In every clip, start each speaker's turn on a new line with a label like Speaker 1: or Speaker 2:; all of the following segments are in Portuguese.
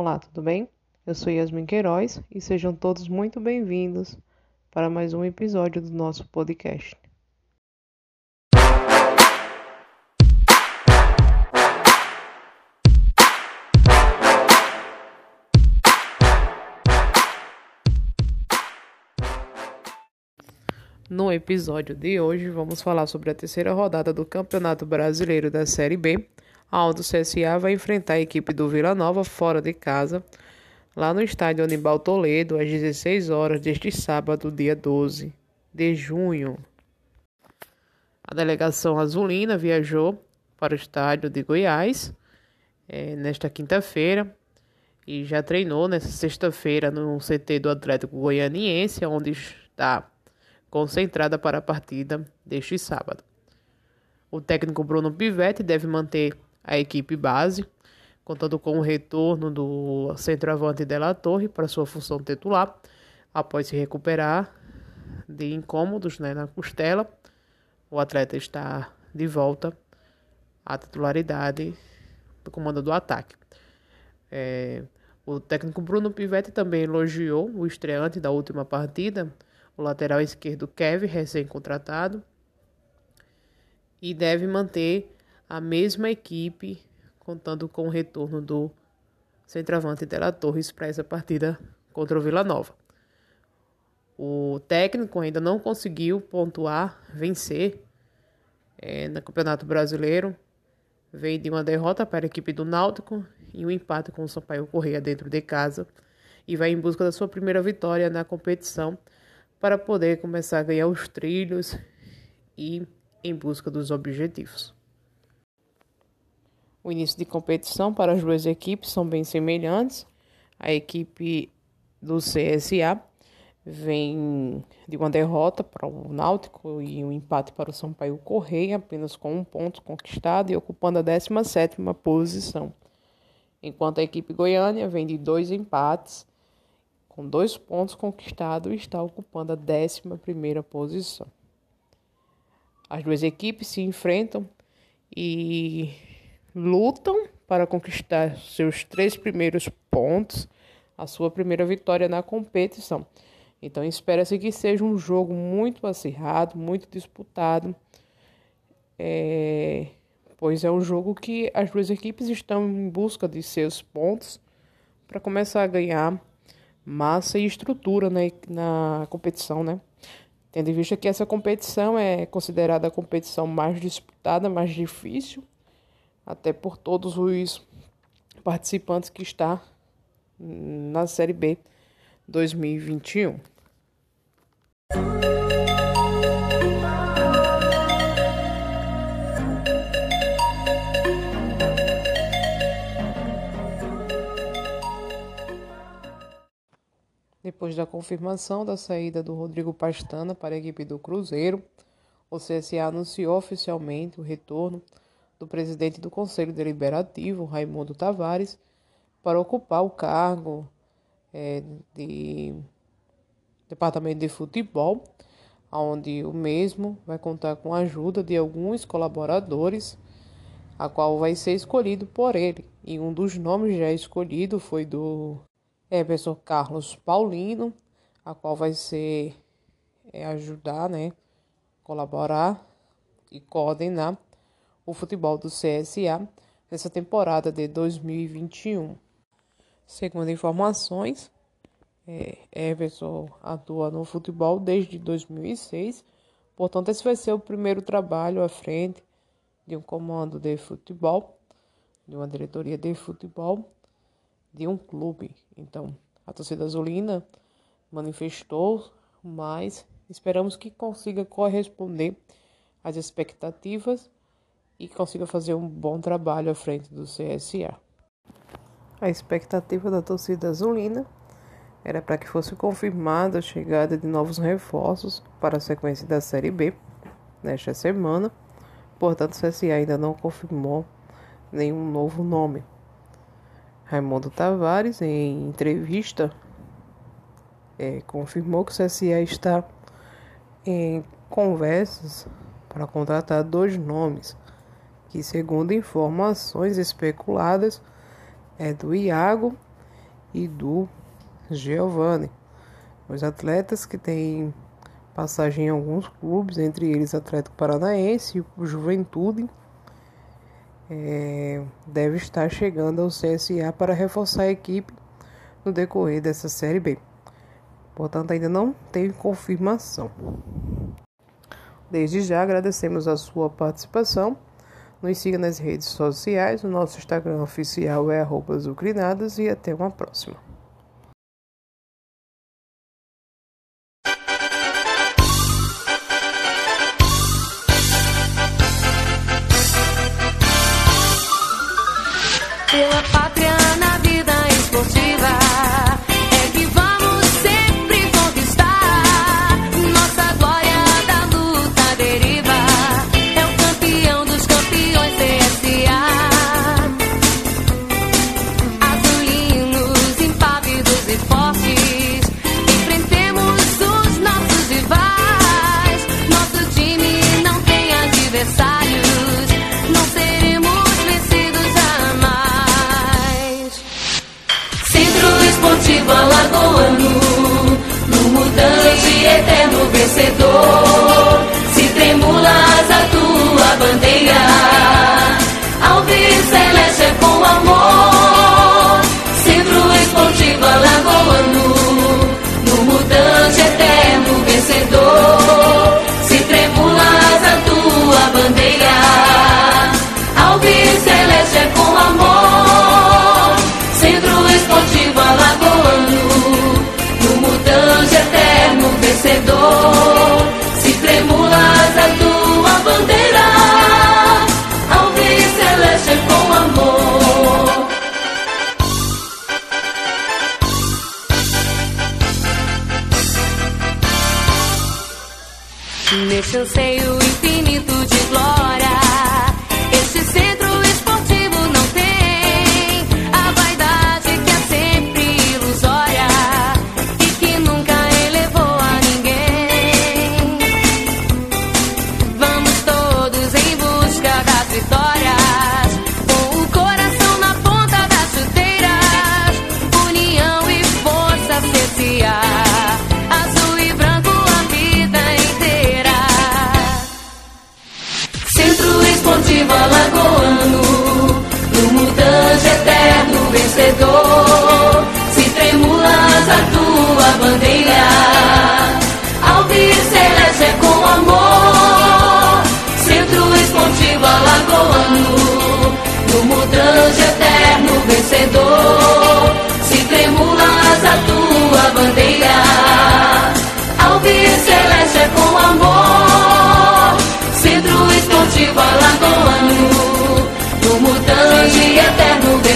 Speaker 1: Olá, tudo bem? Eu sou Yasmin Queiroz e sejam todos muito bem-vindos para mais um episódio do nosso podcast. No episódio de hoje, vamos falar sobre a terceira rodada do Campeonato Brasileiro da Série B, onde o CSA vai enfrentar a equipe do Vila Nova fora de casa, lá no estádio Anibal Toledo, às 16 horas deste sábado, dia 12 de junho. A delegação azulina viajou para o estádio de Goiás é, nesta quinta-feira e já treinou nesta sexta-feira no CT do Atlético Goianiense, onde está concentrada para a partida deste sábado. O técnico Bruno Pivetti deve manter a equipe base, contando com o retorno do centroavante Della Torre para sua função titular, após se recuperar de incômodos né, na costela. O atleta está de volta à titularidade do comando do ataque. É, o técnico Bruno Pivetti também elogiou o estreante da última partida, o lateral esquerdo Kevin, recém-contratado, e deve manter a mesma equipe, contando com o retorno do centroavante Dela Torres para essa partida contra o Vila Nova. O técnico ainda não conseguiu pontuar, vencer é, no Campeonato Brasileiro. Veio de uma derrota para a equipe do Náutico e um empate com o Sampaio Correia dentro de casa. E vai em busca da sua primeira vitória na competição para poder começar a ganhar os trilhos e em busca dos objetivos. O início de competição para as duas equipes são bem semelhantes. A equipe do CSA vem de uma derrota para o Náutico e um empate para o Sampaio Correia, apenas com um ponto conquistado e ocupando a 17ª posição. Enquanto a equipe goiânia vem de dois empates com dois pontos conquistados, está ocupando a 11 posição. As duas equipes se enfrentam e lutam para conquistar seus três primeiros pontos, a sua primeira vitória na competição. Então espera-se que seja um jogo muito acirrado, muito disputado, é, pois é um jogo que as duas equipes estão em busca de seus pontos para começar a ganhar massa e estrutura na, na competição, né? Tendo em vista que essa competição é considerada a competição mais disputada, mais difícil, até por todos os participantes que está na Série B 2021. Depois da confirmação da saída do Rodrigo Pastana para a equipe do Cruzeiro, o CSA anunciou oficialmente o retorno do presidente do Conselho Deliberativo, Raimundo Tavares, para ocupar o cargo é, de Departamento de Futebol, onde o mesmo vai contar com a ajuda de alguns colaboradores, a qual vai ser escolhido por ele. E um dos nomes já escolhido foi do é, professor Carlos Paulino, a qual vai ser é, ajudar, né, colaborar e coordenar o futebol do CSA nessa temporada de 2021. Segundo informações, é, Everson atua no futebol desde 2006, portanto, esse vai ser o primeiro trabalho à frente de um comando de futebol, de uma diretoria de futebol de um clube. Então, a torcida azulina manifestou, mas esperamos que consiga corresponder às expectativas e consiga fazer um bom trabalho à frente do CSA. A expectativa da torcida azulina era para que fosse confirmada a chegada de novos reforços para a sequência da Série B nesta semana. Portanto, o CSA ainda não confirmou nenhum novo nome. Raimundo Tavares, em entrevista, é, confirmou que o CSA está em conversas para contratar dois nomes, que, segundo informações especuladas, é do Iago e do Giovanni. Os atletas que têm passagem em alguns clubes, entre eles Atlético Paranaense e Juventude, é, deve estar chegando ao CSA para reforçar a equipe no decorrer dessa Série B. Portanto, ainda não tem confirmação. Desde já agradecemos a sua participação. Nos siga nas redes sociais. O nosso Instagram oficial é azucrinadas e até uma próxima.
Speaker 2: Yeah. Nesse anseio infinito de glória,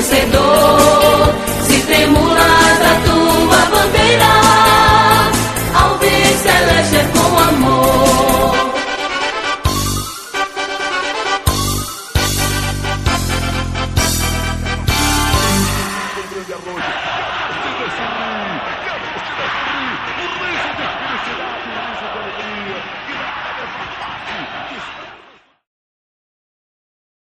Speaker 2: vencedor.